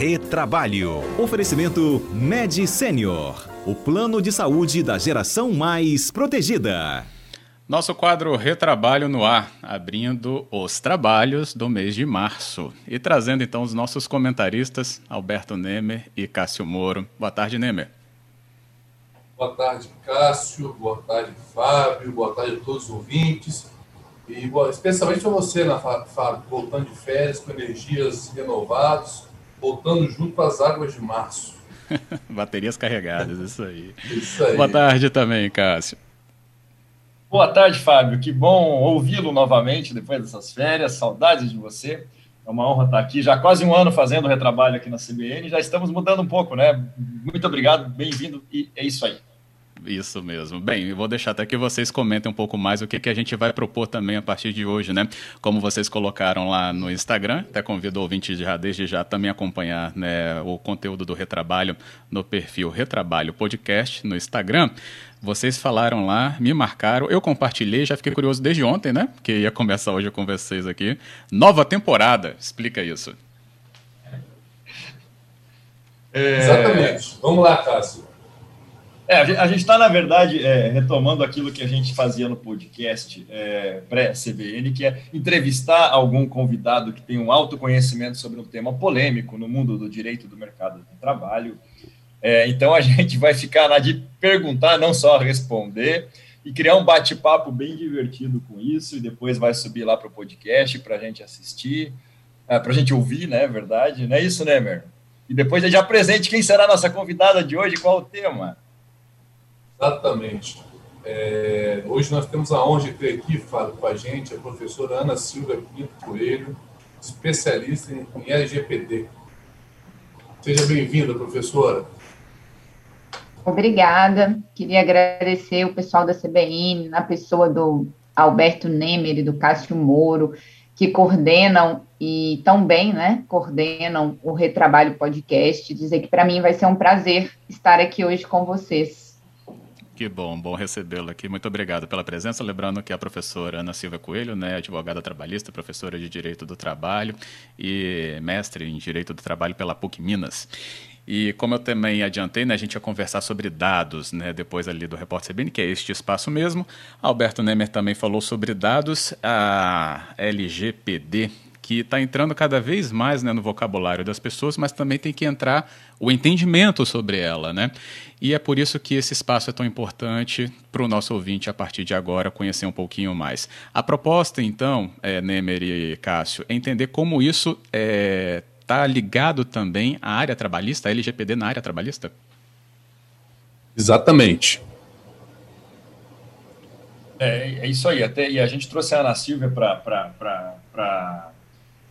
Retrabalho. Oferecimento Med Senior. O plano de saúde da geração mais protegida. Nosso quadro Retrabalho no Ar, abrindo os trabalhos do mês de março. E trazendo então os nossos comentaristas, Alberto Nemer e Cássio Moro. Boa tarde, Nemer. Boa tarde, Cássio. Boa tarde, Fábio. Boa tarde a todos os ouvintes. E especialmente para você, né, Fábio, voltando de férias com energias renovadas, voltando junto as águas de março. Baterias carregadas, isso aí. isso aí. Boa tarde também, Cássio. Boa tarde, Fábio. Que bom ouvi-lo novamente depois dessas férias. Saudades de você. É uma honra estar aqui. Já quase um ano fazendo retrabalho aqui na CBN. Já estamos mudando um pouco, né? Muito obrigado, bem-vindo e é isso aí. Isso mesmo. Bem, eu vou deixar até que vocês comentem um pouco mais o que, que a gente vai propor também a partir de hoje, né? Como vocês colocaram lá no Instagram, até convido o ouvinte já desde já também acompanhar né, o conteúdo do Retrabalho no perfil Retrabalho Podcast no Instagram. Vocês falaram lá, me marcaram, eu compartilhei, já fiquei curioso desde ontem, né? Que ia começar hoje com vocês aqui. Nova temporada, explica isso. É... Exatamente. Vamos lá, Cássio. É, a gente está, na verdade, é, retomando aquilo que a gente fazia no podcast é, pré-CBN, que é entrevistar algum convidado que tem um alto conhecimento sobre um tema polêmico no mundo do direito do mercado de trabalho. É, então, a gente vai ficar na de perguntar, não só responder, e criar um bate-papo bem divertido com isso, e depois vai subir lá para o podcast para a gente assistir, é, para a gente ouvir, né? Verdade, não é isso, né, Mer? E depois gente apresente quem será a nossa convidada de hoje, qual o tema. Exatamente. É, hoje nós temos a honra de ter aqui, Fábio, com a gente, a professora Ana Silva Pinto Coelho, especialista em, em LGPD. Seja bem-vinda, professora. Obrigada. Queria agradecer o pessoal da CBN, na pessoa do Alberto Nemer e do Cássio Moro, que coordenam e tão bem, né, coordenam o Retrabalho Podcast. Dizer que para mim vai ser um prazer estar aqui hoje com vocês. Que bom, bom recebê-lo aqui. Muito obrigado pela presença. Lembrando que a professora Ana Silva Coelho, né, advogada trabalhista, professora de Direito do Trabalho e mestre em Direito do Trabalho pela PUC Minas. E como eu também adiantei, né, a gente ia conversar sobre dados, né, depois ali do Repórter CBN, que é este espaço mesmo. Alberto Nemer também falou sobre dados, a LGPD, que está entrando cada vez mais né, no vocabulário das pessoas, mas também tem que entrar o entendimento sobre ela, né? E é por isso que esse espaço é tão importante para o nosso ouvinte a partir de agora conhecer um pouquinho mais. A proposta, então, é, Nemer e Cássio, é entender como isso está é, tá ligado também à área trabalhista, a LGPD na área trabalhista? Exatamente. É, é isso aí. Até, e a gente trouxe a Ana Silvia para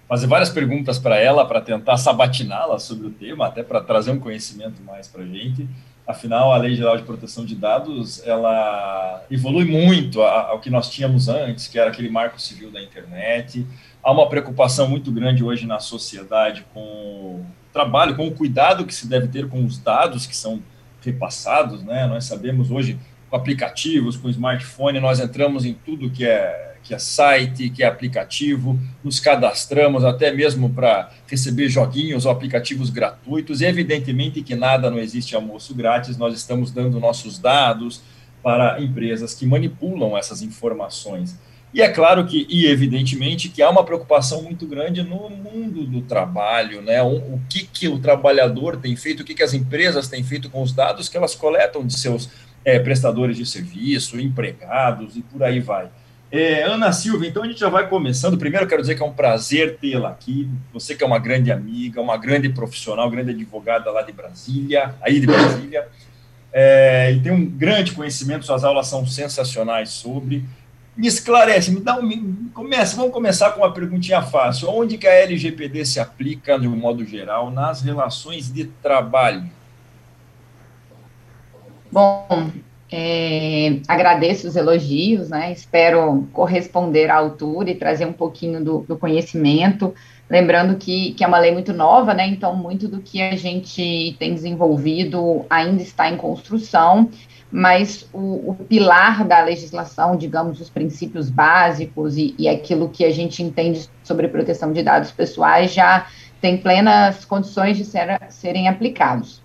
fazer várias perguntas para ela, para tentar sabatiná-la sobre o tema, até para trazer um conhecimento mais para a gente. Afinal, a Lei Geral de Proteção de Dados, ela evolui muito ao que nós tínhamos antes, que era aquele marco civil da internet. Há uma preocupação muito grande hoje na sociedade com o trabalho, com o cuidado que se deve ter com os dados que são repassados, né? Nós sabemos hoje com aplicativos, com smartphone, nós entramos em tudo que é que é site, que é aplicativo, nos cadastramos até mesmo para receber joguinhos ou aplicativos gratuitos, e evidentemente que nada não existe almoço grátis, nós estamos dando nossos dados para empresas que manipulam essas informações. E é claro que, e evidentemente, que há uma preocupação muito grande no mundo do trabalho, né? O, o que, que o trabalhador tem feito, o que, que as empresas têm feito com os dados que elas coletam de seus é, prestadores de serviço, empregados e por aí vai. É, Ana Silva, então a gente já vai começando. Primeiro, quero dizer que é um prazer tê-la aqui. Você que é uma grande amiga, uma grande profissional, grande advogada lá de Brasília, aí de Brasília, é, e tem um grande conhecimento, suas aulas são sensacionais sobre. Me esclarece, me dá um. Me, começa, vamos começar com uma perguntinha fácil. Onde que a LGPD se aplica, de um modo geral, nas relações de trabalho? Bom, é, agradeço os elogios, né? Espero corresponder à altura e trazer um pouquinho do, do, conhecimento. Lembrando que, que é uma lei muito nova, né? Então, muito do que a gente tem desenvolvido ainda está em construção, mas o, o pilar da legislação, digamos, os princípios básicos e, e aquilo que a gente entende sobre proteção de dados pessoais já têm plenas condições de ser, serem aplicados.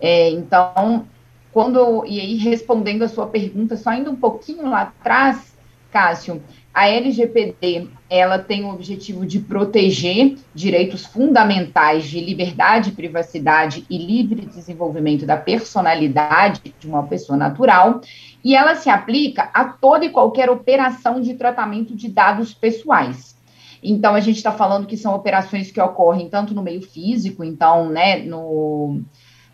É, então, quando, e aí respondendo a sua pergunta, só indo um pouquinho lá atrás, Cássio, a LGPD, ela tem o objetivo de proteger direitos fundamentais de liberdade, privacidade e livre desenvolvimento da personalidade de uma pessoa natural, e ela se aplica a toda e qualquer operação de tratamento de dados pessoais. Então, a gente está falando que são operações que ocorrem tanto no meio físico, então, né, no,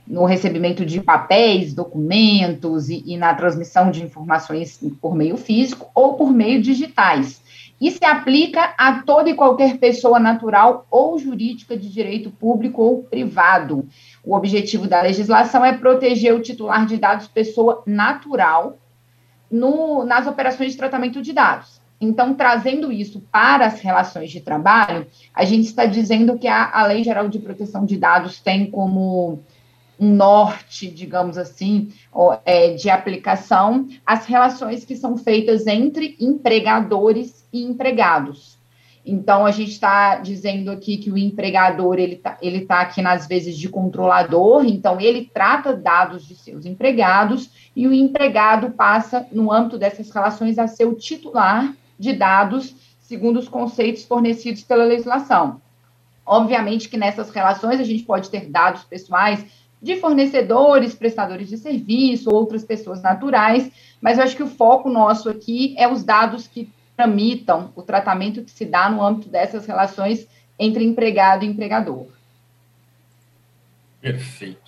no recebimento de papéis, documentos e, e, na transmissão de informações por meio físico ou por meio digitais. E se aplica a toda e qualquer pessoa natural ou jurídica de direito público ou privado. O objetivo da legislação é proteger o titular de dados pessoa natural no, nas operações de tratamento de dados. Então, trazendo isso para as relações de trabalho, a gente está dizendo que a, a Lei Geral de Proteção de Dados tem como um norte, digamos assim, é, de aplicação, as relações que são feitas entre empregadores e empregados. Então, a gente está dizendo aqui que o empregador, ele está ele tá aqui nas vezes de controlador, então ele trata dados de seus empregados, e o empregado passa, no âmbito dessas relações, a ser o titular de dados, segundo os conceitos fornecidos pela legislação. Obviamente que nessas relações a gente pode ter dados pessoais de fornecedores, prestadores de serviço, outras pessoas naturais, mas eu acho que o foco nosso aqui é os dados que tramitam o tratamento que se dá no âmbito dessas relações entre empregado e empregador. Perfeito.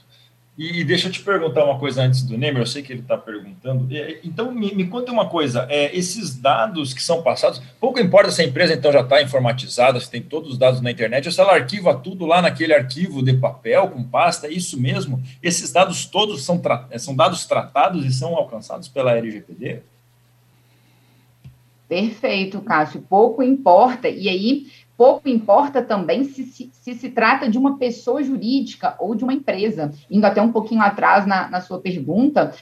E deixa eu te perguntar uma coisa antes do Neymar, eu sei que ele está perguntando. Então, me, me, conta uma coisa: é, esses dados que são passados, pouco importa se a empresa então já está informatizada, se tem todos os dados na internet, ou se ela arquiva tudo lá naquele arquivo de papel, com pasta, é isso mesmo? Esses dados todos são, são dados tratados e são alcançados pela LGPD? Perfeito, Cássio. Pouco importa. E aí, Pouco importa também se se, se se, trata de uma pessoa jurídica ou de uma empresa. Indo até um pouquinho atrás na, na sua pergunta,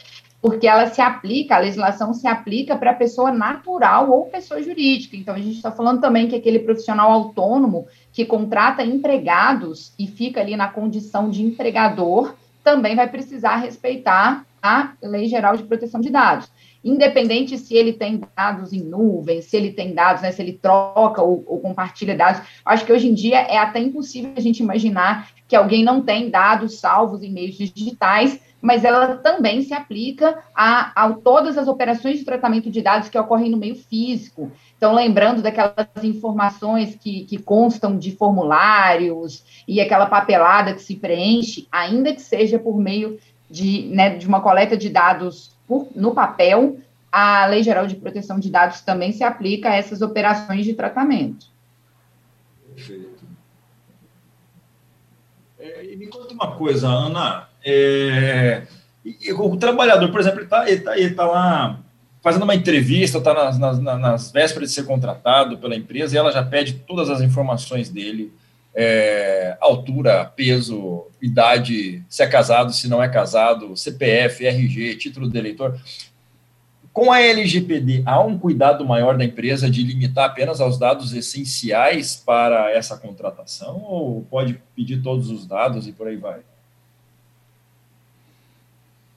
porque ela se aplica, a legislação se aplica para pessoa natural ou pessoa jurídica. Então, a gente está falando também que aquele profissional autônomo que contrata empregados e fica ali na condição de empregador também vai precisar respeitar a Lei Geral de Proteção de Dados independente se ele tem dados em nuvem, se ele tem dados, né, se ele troca ou, ou, compartilha dados. Acho que hoje em dia é até impossível a gente imaginar que alguém não tem dados salvos em meios digitais, mas ela também se aplica a, a todas as operações de tratamento de dados que ocorrem no meio físico. Então, lembrando daquelas informações que, que constam de formulários e aquela papelada que se preenche, ainda que seja por meio de, né, de uma coleta de dados por, no papel, a Lei Geral de Proteção de Dados também se aplica a essas operações de tratamento. Perfeito. É, me conta uma coisa, Ana. É, o trabalhador, por exemplo, ele está tá, ele tá lá fazendo uma entrevista, está nas, nas, nas, vésperas de ser contratado pela empresa e ela já pede todas as informações dele, é, altura, peso, idade, se é casado, se não é casado, CPF, RG, título de eleitor. Com a LGPD, há um cuidado maior da empresa de limitar apenas aos dados essenciais para essa contratação ou pode pedir todos os dados e por aí vai?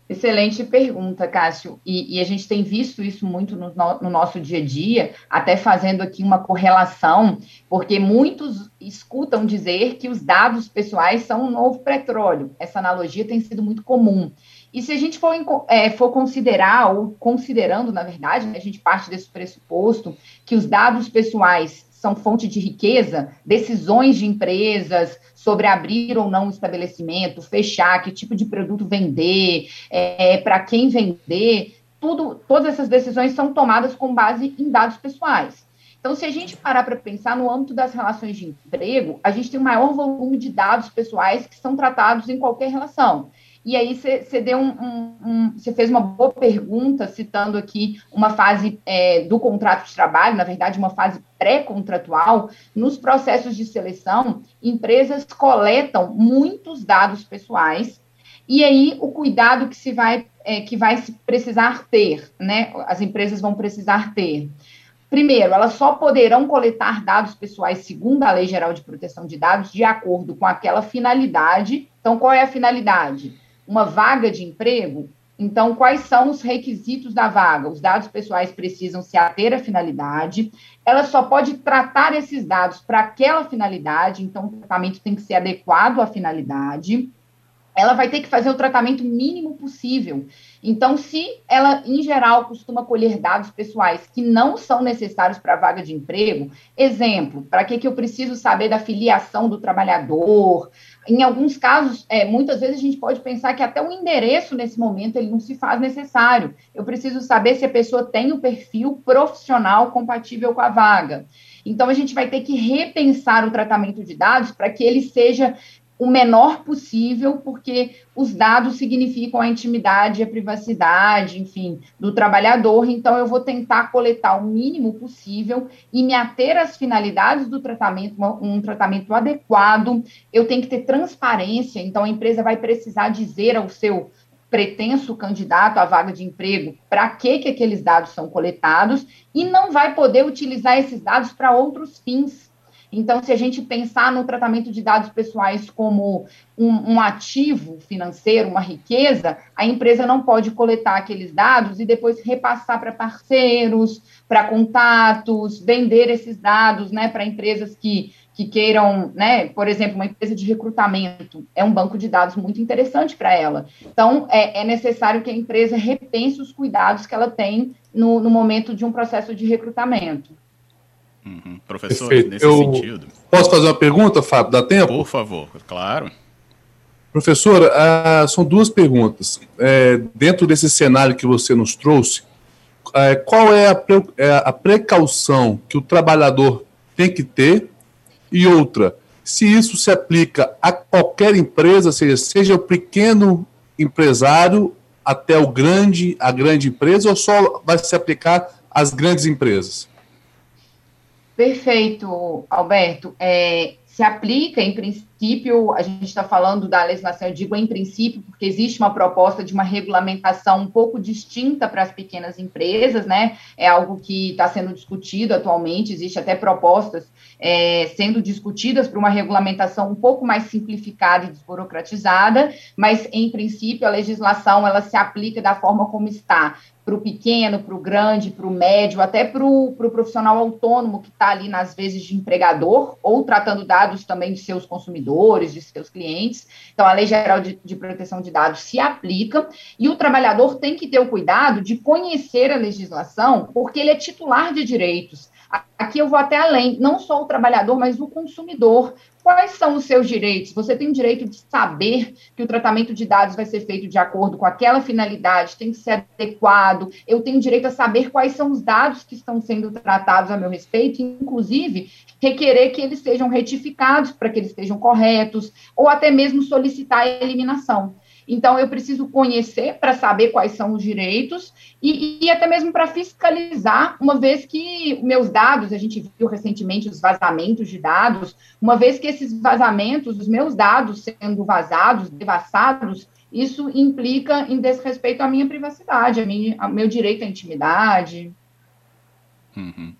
Excelente pergunta, Cássio. E, e, a gente tem visto isso muito no, no, nosso dia a dia, até fazendo aqui uma correlação, porque muitos escutam dizer que os dados pessoais são um novo petróleo. Essa analogia tem sido muito comum. E se a gente for, é, for considerar, ou considerando, na verdade, né, a gente parte desse pressuposto, que os dados pessoais são fonte de riqueza, decisões de empresas sobre abrir ou não um estabelecimento, fechar, que tipo de produto vender, é, para quem vender, tudo, todas essas decisões são tomadas com base em dados pessoais. Então, se a gente parar para pensar no âmbito das relações de emprego, a gente tem um maior volume de dados pessoais que são tratados em qualquer relação. E aí você deu um, um, um, fez uma boa pergunta, citando aqui uma fase é, do contrato de trabalho, na verdade, uma fase pré-contratual. Nos processos de seleção, empresas coletam muitos dados pessoais, e aí o cuidado que se vai, é, que vai se precisar ter, né? As empresas vão precisar ter. Primeiro, elas só poderão coletar dados pessoais segundo a Lei Geral de Proteção de Dados de acordo com aquela finalidade. Então, qual é a finalidade? Uma vaga de emprego? Então, quais são os requisitos da vaga? Os dados pessoais precisam se ater à finalidade. Ela só pode tratar esses dados para aquela finalidade, então o tratamento tem que ser adequado à finalidade ela vai ter que fazer o tratamento mínimo possível. Então, se ela, em geral, costuma colher dados pessoais que não são necessários para a vaga de emprego, exemplo, para que, que eu preciso saber da filiação do trabalhador? Em alguns casos, é, muitas vezes a gente pode pensar que até o endereço, nesse momento, ele não se faz necessário. Eu preciso saber se a pessoa tem o perfil profissional compatível com a vaga. Então, a gente vai ter que repensar o tratamento de dados para que ele seja o menor possível, porque os dados significam a intimidade, a privacidade, enfim, do trabalhador. Então, eu vou tentar coletar o mínimo possível e me ater às finalidades do tratamento, um tratamento adequado. Eu tenho que ter transparência, então, a empresa vai precisar dizer ao seu pretenso candidato à vaga de emprego para que, que aqueles dados são coletados e não vai poder utilizar esses dados para outros fins então, se a gente pensar no tratamento de dados pessoais como um, um, ativo financeiro, uma riqueza, a empresa não pode coletar aqueles dados e depois repassar para parceiros, para contatos, vender esses dados né, para empresas que, que queiram, né, por exemplo, uma empresa de recrutamento, é um banco de dados muito interessante para ela. Então, é, é, necessário que a empresa repense os cuidados que ela tem no, no momento de um processo de recrutamento. Uhum. Professor, Perfeito. nesse Eu sentido. Posso fazer uma pergunta, Fábio? Dá tempo? Por favor, claro. Professora, ah, são duas perguntas. É, dentro desse cenário que você nos trouxe, é, qual é a, pre, é a precaução que o trabalhador tem que ter? E outra, se isso se aplica a qualquer empresa, seja, seja o pequeno empresário até o grande, a grande empresa, ou só vai se aplicar às grandes empresas? Perfeito, Alberto. É, se aplica, em princípio, a gente está falando da legislação, eu digo em princípio, porque existe uma proposta de uma regulamentação um pouco distinta para as pequenas empresas, né? É algo que está sendo discutido atualmente, existe até propostas é, sendo discutidas para uma regulamentação um pouco mais simplificada e desburocratizada, mas, em princípio, a legislação ela se aplica da forma como está, para o pequeno, para o grande, para o médio, até para o pro profissional autônomo que está ali nas vezes de empregador, ou tratando dados também de seus consumidores, de seus clientes. Então, a Lei Geral de, de Proteção de Dados se aplica e o trabalhador tem que ter o cuidado de conhecer a legislação, porque ele é titular de direitos. Aqui eu vou até além, não só o trabalhador, mas o consumidor. Quais são os seus direitos? Você tem o direito de saber que o tratamento de dados vai ser feito de acordo com aquela finalidade, tem que ser adequado. Eu tenho direito a saber quais são os dados que estão sendo tratados a meu respeito, inclusive requerer que eles sejam retificados para que eles estejam corretos, ou até mesmo solicitar a eliminação. Então, eu preciso conhecer para saber quais são os direitos e, e até mesmo para fiscalizar, uma vez que meus dados, a gente viu recentemente os vazamentos de dados, uma vez que esses vazamentos, os meus dados sendo vazados, devassados, isso implica em desrespeito à minha privacidade, a minha, ao meu direito à intimidade. Uhum.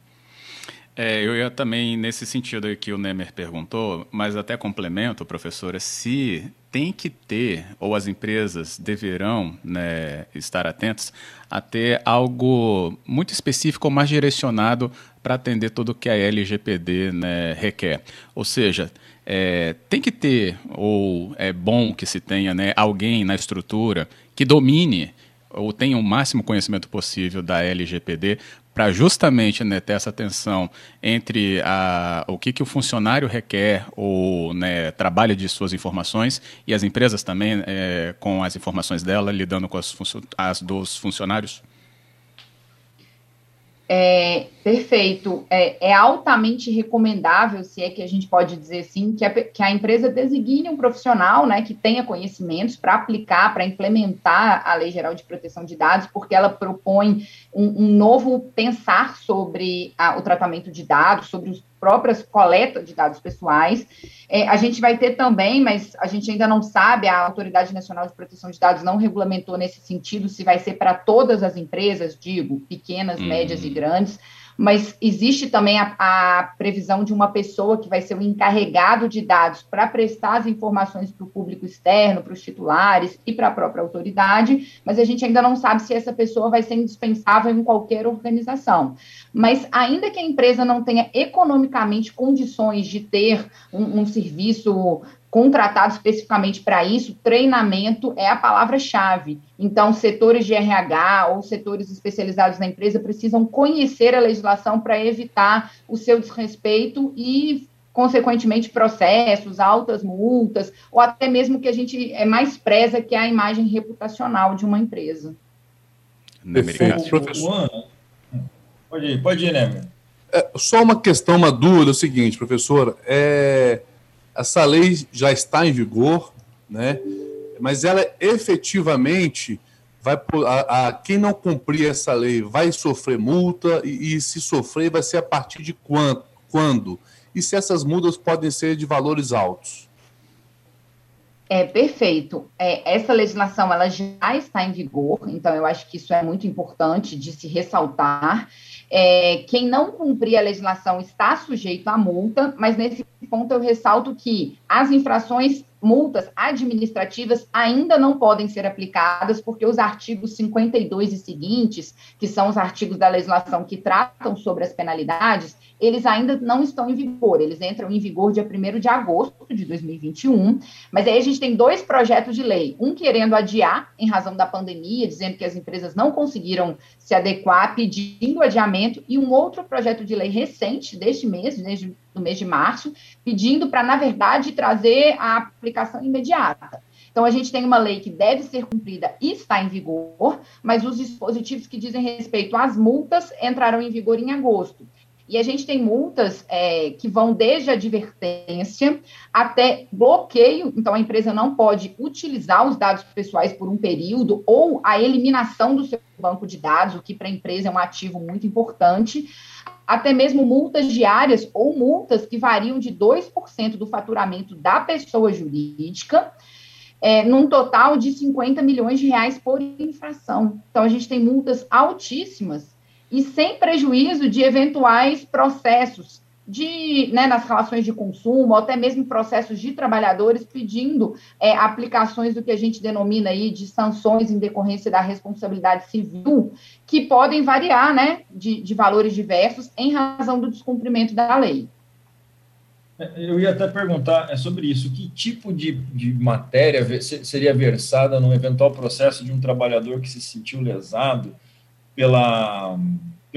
É, eu ia também nesse sentido que o Nemer perguntou, mas até complemento, professora, se tem que ter, ou as empresas deverão né, estar atentas a ter algo muito específico ou mais direcionado para atender tudo o que a LGPD né, requer. Ou seja, é, tem que ter, ou é bom que se tenha, né, alguém na estrutura que domine ou tenha o máximo conhecimento possível da LGPD para justamente né, ter essa tensão entre a, o que, que o funcionário requer ou né, trabalha de suas informações e as empresas também é, com as informações dela, lidando com as, as dos funcionários? É, perfeito. É, é, altamente recomendável, se é que a gente pode dizer assim, que a, que a empresa designe um profissional né, que tenha conhecimentos para aplicar, para implementar a Lei Geral de Proteção de Dados, porque ela propõe um, um novo pensar sobre a, o tratamento de dados, sobre os próprias coletas de dados pessoais. É, a gente vai ter também, mas a gente ainda não sabe, a Autoridade Nacional de Proteção de Dados não regulamentou nesse sentido se vai ser para todas as empresas, digo, pequenas, médias e uhum. grandes, mas existe também a, a, previsão de uma pessoa que vai ser o encarregado de dados para prestar as informações para o público externo, para os titulares e para a própria autoridade, mas a gente ainda não sabe se essa pessoa vai ser indispensável em qualquer organização. Mas ainda que a empresa não tenha economicamente condições de ter um, um serviço contratado especificamente para isso, treinamento é a palavra-chave. Então, setores de RH ou setores especializados na empresa precisam conhecer a legislação para evitar o seu desrespeito e, consequentemente, processos, altas multas, ou até mesmo que a gente é mais preza, que é a imagem reputacional de uma empresa. Perfeito, professor. Pode ir, pode ir, né? É, só uma questão, uma dúvida, é o seguinte, professor, é essa lei já está em vigor, né? Mas ela efetivamente vai a, a quem não cumprir essa lei vai sofrer multa e, e, se sofrer vai ser a partir de quando, quando? E se essas multas podem ser de valores altos? É perfeito. É, essa legislação ela já está em vigor, então eu acho que isso é muito importante de se ressaltar. É, quem não cumprir a legislação está sujeito à multa, mas nesse ponto eu ressalto que as infrações multas administrativas ainda não podem ser aplicadas, porque os artigos 52 e seguintes, que são os artigos da legislação que tratam sobre as penalidades, eles ainda não estão em vigor. Eles entram em vigor dia 1 de agosto de 2021. Mas aí a gente tem dois projetos de lei: um querendo adiar, em razão da pandemia, dizendo que as empresas não conseguiram se adequar, pedindo adiamento, e um outro projeto de lei recente, deste mês, desde no mês de março, pedindo para, na verdade, trazer a aplicação imediata. Então, a gente tem uma lei que deve ser cumprida e está em vigor, mas os dispositivos que dizem respeito às multas entrarão em vigor em agosto. E a gente tem multas é, que vão desde advertência até bloqueio, então a empresa não pode utilizar os dados pessoais por um período, ou a eliminação do seu banco de dados, o que para a empresa é um ativo muito importante, até mesmo multas diárias ou multas que variam de 2% do faturamento da pessoa jurídica, é, num total de 50 milhões de reais por infração. Então, a gente tem multas altíssimas e sem prejuízo de eventuais processos de, né, nas relações de consumo, até mesmo processos de trabalhadores pedindo é, aplicações do que a gente denomina aí de sanções em decorrência da responsabilidade civil, que podem variar, né, de, de valores diversos em razão do descumprimento da lei. É, eu ia até perguntar é sobre isso. Que tipo de, de matéria seria versada num eventual processo de um trabalhador que se sentiu lesado pela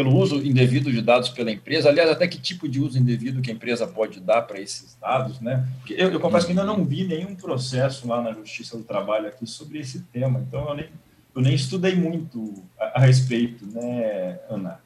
pelo uso indevido de dados pela empresa, aliás, até que tipo de uso indevido que a empresa pode dar para esses dados, né? Eu, eu confesso que ainda não vi nenhum processo lá na Justiça do Trabalho aqui sobre esse tema, então eu nem, eu nem estudei muito a, a respeito, né, Ana?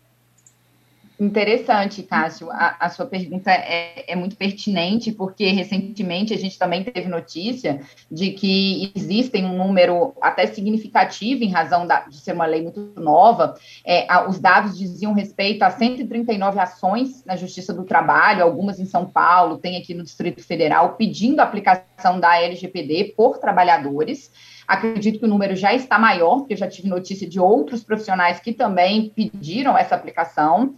Interessante, Cássio. A, a sua pergunta é, é, muito pertinente, porque recentemente a gente também teve notícia de que existem um número até significativo, em razão da, de ser uma lei muito nova. É, a, os dados diziam respeito a 139 ações na Justiça do Trabalho, algumas em São Paulo, tem aqui no Distrito Federal, pedindo a aplicação da LGPD por trabalhadores. Acredito que o número já está maior, porque eu já tive notícia de outros profissionais que também pediram essa aplicação.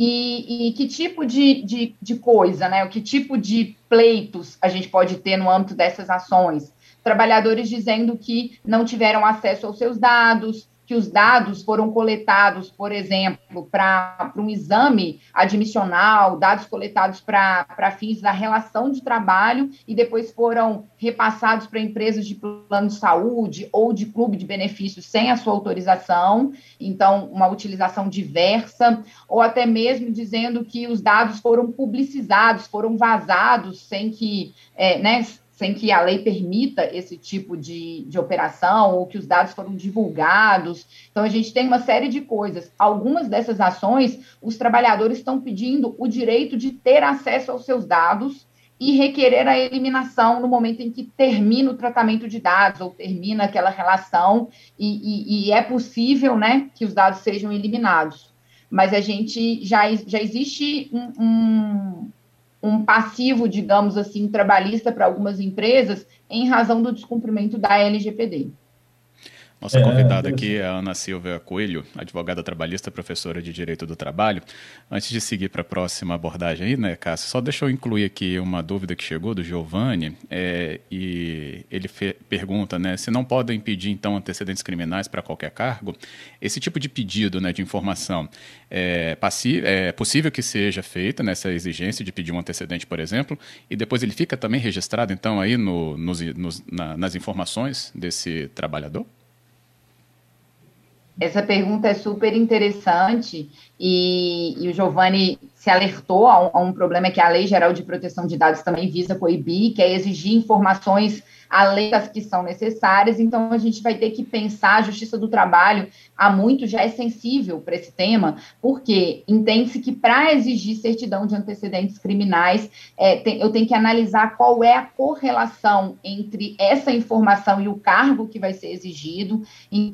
E, e que tipo de, de, de coisa, né? O que tipo de pleitos a gente pode ter no âmbito dessas ações? Trabalhadores dizendo que não tiveram acesso aos seus dados, que os dados foram coletados, por exemplo, para um exame admissional, dados coletados para fins da relação de trabalho e depois foram repassados para empresas de plano de saúde ou de clube de benefícios sem a sua autorização, então uma utilização diversa, ou até mesmo dizendo que os dados foram publicizados, foram vazados sem que, é, né, sem que a lei permita esse tipo de, de operação, ou que os dados foram divulgados. Então, a gente tem uma série de coisas. Algumas dessas ações, os trabalhadores estão pedindo o direito de ter acesso aos seus dados e requerer a eliminação no momento em que termina o tratamento de dados ou termina aquela relação e, e, e é possível né, que os dados sejam eliminados. Mas a gente já, já existe um, um um passivo, digamos assim, trabalhista para algumas empresas em razão do descumprimento da LGPD. Nossa é, convidada aqui é a Ana Silvia Coelho, advogada trabalhista, professora de Direito do Trabalho. Antes de seguir para a próxima abordagem aí, né, Cássio, só deixa eu incluir aqui uma dúvida que chegou do Giovanni, é, e ele pergunta, né, se não podem pedir, então, antecedentes criminais para qualquer cargo, esse tipo de pedido, né, de informação, é, é possível que seja feita nessa exigência de pedir um antecedente, por exemplo, e depois ele fica também registrado, então, aí no, nos, nos, na, nas informações desse trabalhador? Essa pergunta é super interessante e, e o Giovanni se alertou a um, a um, problema que a Lei Geral de Proteção de Dados também visa coibir, que é exigir informações além das que são necessárias. Então, a gente vai ter que pensar, a Justiça do Trabalho, há muito já é sensível para esse tema, porque entende-se que para exigir certidão de antecedentes criminais, é, tem, eu tenho que analisar qual é a correlação entre essa informação e o cargo que vai ser exigido,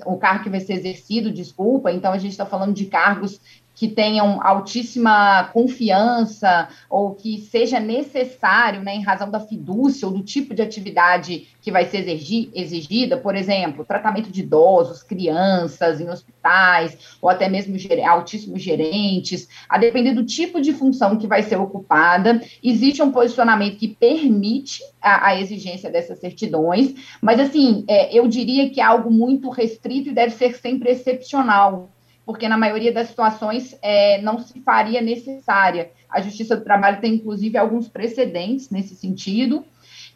o cargo que vai ser exercido, desculpa. Então, a gente está falando de cargos que tenham altíssima confiança ou que seja necessário, né, em razão da fidúcia ou do tipo de atividade que vai ser exigida, por exemplo, tratamento de idosos, crianças em hospitais, ou até mesmo altíssimos gerentes, a depender do tipo de função que vai ser ocupada, existe um posicionamento que permite a, a exigência dessas certidões, mas assim, é, eu diria que é algo muito restrito e deve ser sempre excepcional, porque na maioria das situações é, não se faria necessária. A Justiça do Trabalho tem, inclusive, alguns precedentes nesse sentido.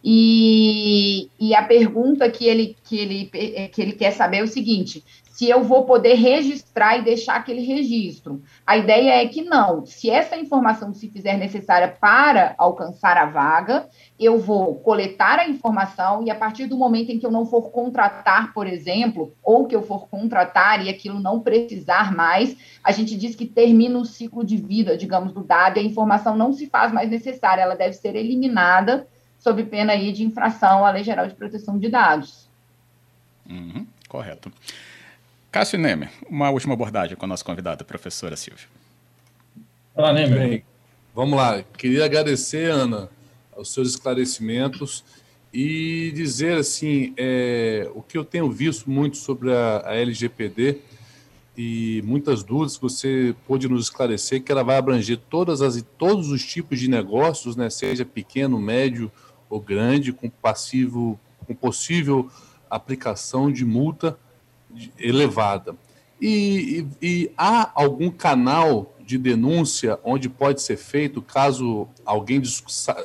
E, e a pergunta que ele, que, ele, que ele quer saber é o seguinte: se eu vou poder registrar e deixar aquele registro. A ideia é que não. Se essa informação se fizer necessária para alcançar a vaga, eu vou coletar a informação e a partir do momento em que eu não for contratar, por exemplo, ou que eu for contratar e aquilo não precisar mais, a gente diz que termina o ciclo de vida, digamos, do dado e a informação não se faz mais necessária, ela deve ser eliminada sob pena aí de infração à Lei Geral de Proteção de Dados. Uhum, correto. Cássio Nemer, uma última abordagem com a nossa convidada, a professora Silvia. Olá, Nemer. Bem, vamos lá. Queria agradecer, Ana, os seus esclarecimentos e dizer assim, é, o que eu tenho visto muito sobre a, a LGPD e muitas dúvidas que você pôde nos esclarecer, que ela vai abranger todas as, todos os tipos de negócios, né, seja pequeno, médio ou grande, com passivo, com possível aplicação de multa elevada. E, e, e, há algum canal de denúncia onde pode ser feito caso alguém,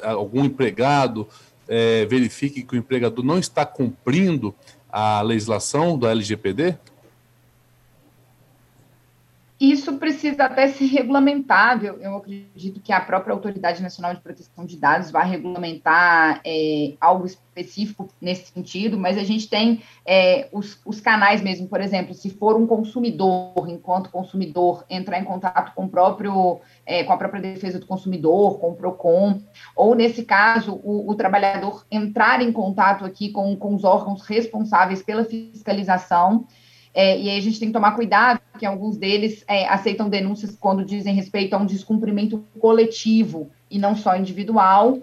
algum empregado é, verifique que o empregador não está cumprindo a legislação do LGPD? Isso precisa até ser regulamentado. Eu, acredito que a própria Autoridade Nacional de Proteção de Dados vai regulamentar é, algo específico nesse sentido, mas a gente tem é, os, os, canais mesmo, por exemplo, se for um consumidor, enquanto consumidor, entrar em contato com próprio, é, com a própria defesa do consumidor, com o PROCON, ou nesse caso, o, o trabalhador entrar em contato aqui com, com os órgãos responsáveis pela fiscalização é, e aí a gente tem que tomar cuidado, que alguns deles é, aceitam denúncias quando dizem respeito a um descumprimento coletivo e não só individual.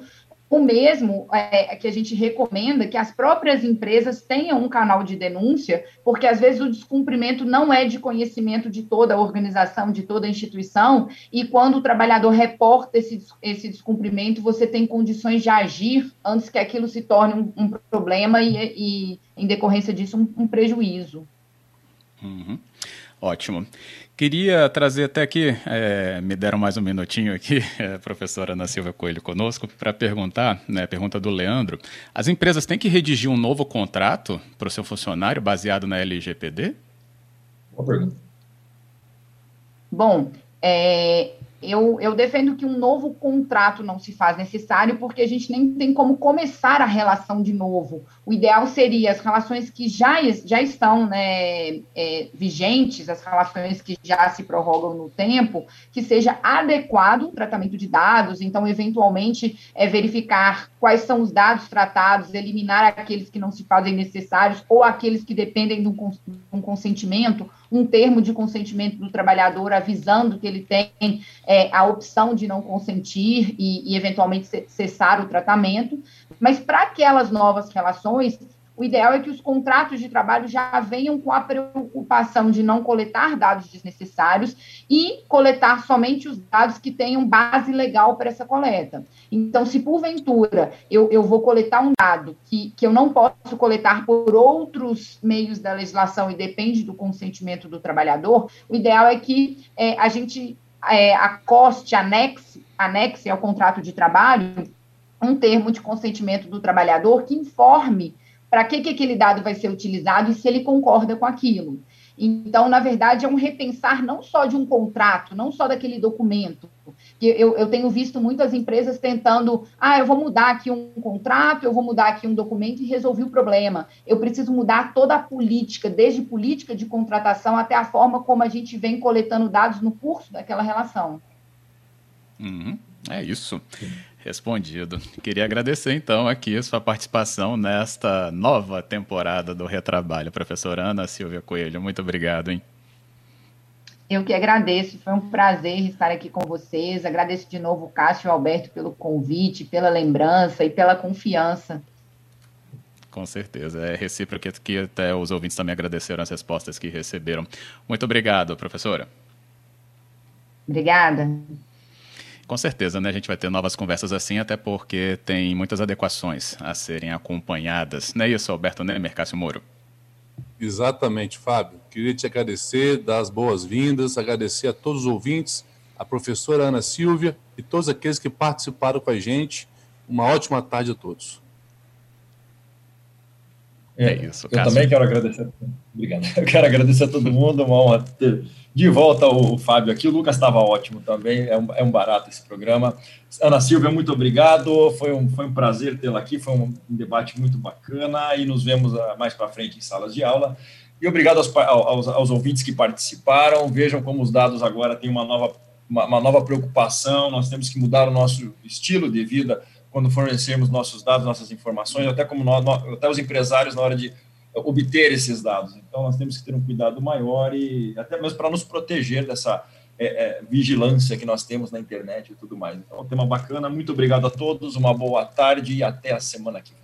O mesmo é, que a gente recomenda que as próprias empresas tenham um canal de denúncia, porque às vezes o descumprimento não é de conhecimento de toda a organização, de toda a instituição, e quando o trabalhador reporta esse, esse descumprimento, você tem condições de agir antes que aquilo se torne um, um problema e, e, em decorrência disso, um, um prejuízo. Uhum. Ótimo. Queria trazer até aqui, é, me deram mais um minutinho aqui, é, professora Ana Silva Coelho conosco, para perguntar, né, pergunta do Leandro, as empresas têm que redigir um novo contrato para o seu funcionário baseado na LGPD? Boa pergunta. Bom, é, eu, eu, defendo que um novo contrato não se faz necessário, porque a gente nem tem como começar a relação de novo. O ideal seria as relações que já, já estão né, é, vigentes, as relações que já se prorrogam no tempo, que seja adequado o tratamento de dados, então, eventualmente, é verificar quais são os dados tratados, eliminar aqueles que não se fazem necessários ou aqueles que dependem de um, de um consentimento, um termo de consentimento do trabalhador avisando que ele tem é, a opção de não consentir e, e eventualmente cessar o tratamento, mas para aquelas novas relações, o ideal é que os contratos de trabalho já venham com a preocupação de não coletar dados desnecessários e coletar somente os dados que tenham base legal para essa coleta. Então, se porventura eu, eu vou coletar um dado que, que eu não posso coletar por outros meios da legislação e depende do consentimento do trabalhador, o ideal é que é, a gente é, acoste, anexe, anexe ao contrato de trabalho um termo de consentimento do trabalhador que informe para que, que aquele dado vai ser utilizado e se ele concorda com aquilo. Então, na verdade, é um repensar não só de um contrato, não só daquele documento. Eu, eu tenho visto muitas empresas tentando, ah, eu vou mudar aqui um contrato, eu vou mudar aqui um documento e resolvi o problema. Eu preciso mudar toda a política, desde política de contratação até a forma como a gente vem coletando dados no curso daquela relação. Uhum, é isso. Respondido. Queria agradecer, então, aqui a sua participação nesta nova temporada do Retrabalho. Professora Ana Silvia Coelho, muito obrigado, hein? Eu que agradeço, foi um prazer estar aqui com vocês. Agradeço de novo o Cássio e o Alberto pelo convite, pela lembrança e pela confiança. Com certeza, é recíproco que até os ouvintes também agradeceram as respostas que receberam. Muito obrigado, professora. Obrigada. Com certeza, né? A gente vai ter novas conversas assim, até porque tem muitas adequações a serem acompanhadas. Não é isso, Alberto Nemer, Cássio Moro? Exatamente, Fábio. Queria te agradecer, dar as boas-vindas, agradecer a todos os ouvintes, a professora Ana Silvia e todos aqueles que participaram com a gente. Uma ótima tarde a todos. É, é isso. Eu Cássio. também quero agradecer. Obrigado. Eu quero agradecer a todo mundo. Uma honra ter de volta o, Fábio aqui. O Lucas estava ótimo também. É um, é um barato esse programa. Ana Silvia, muito obrigado. Foi um, foi um prazer tê-la aqui. Foi um, debate muito bacana e nos vemos ah, mais para frente em salas de aula. E obrigado aos, aos, aos, ouvintes que participaram. Vejam como os dados agora têm uma nova, uma, uma nova preocupação. Nós temos que mudar o nosso estilo de vida quando fornecermos nossos dados, nossas informações, até como nós, até os empresários na hora de obter esses dados. Então, nós temos que ter um cuidado maior e até mesmo para nos proteger dessa é, é, vigilância que nós temos na internet e tudo mais. Então, um tema bacana. Muito obrigado a todos, uma boa tarde e até a semana que vem.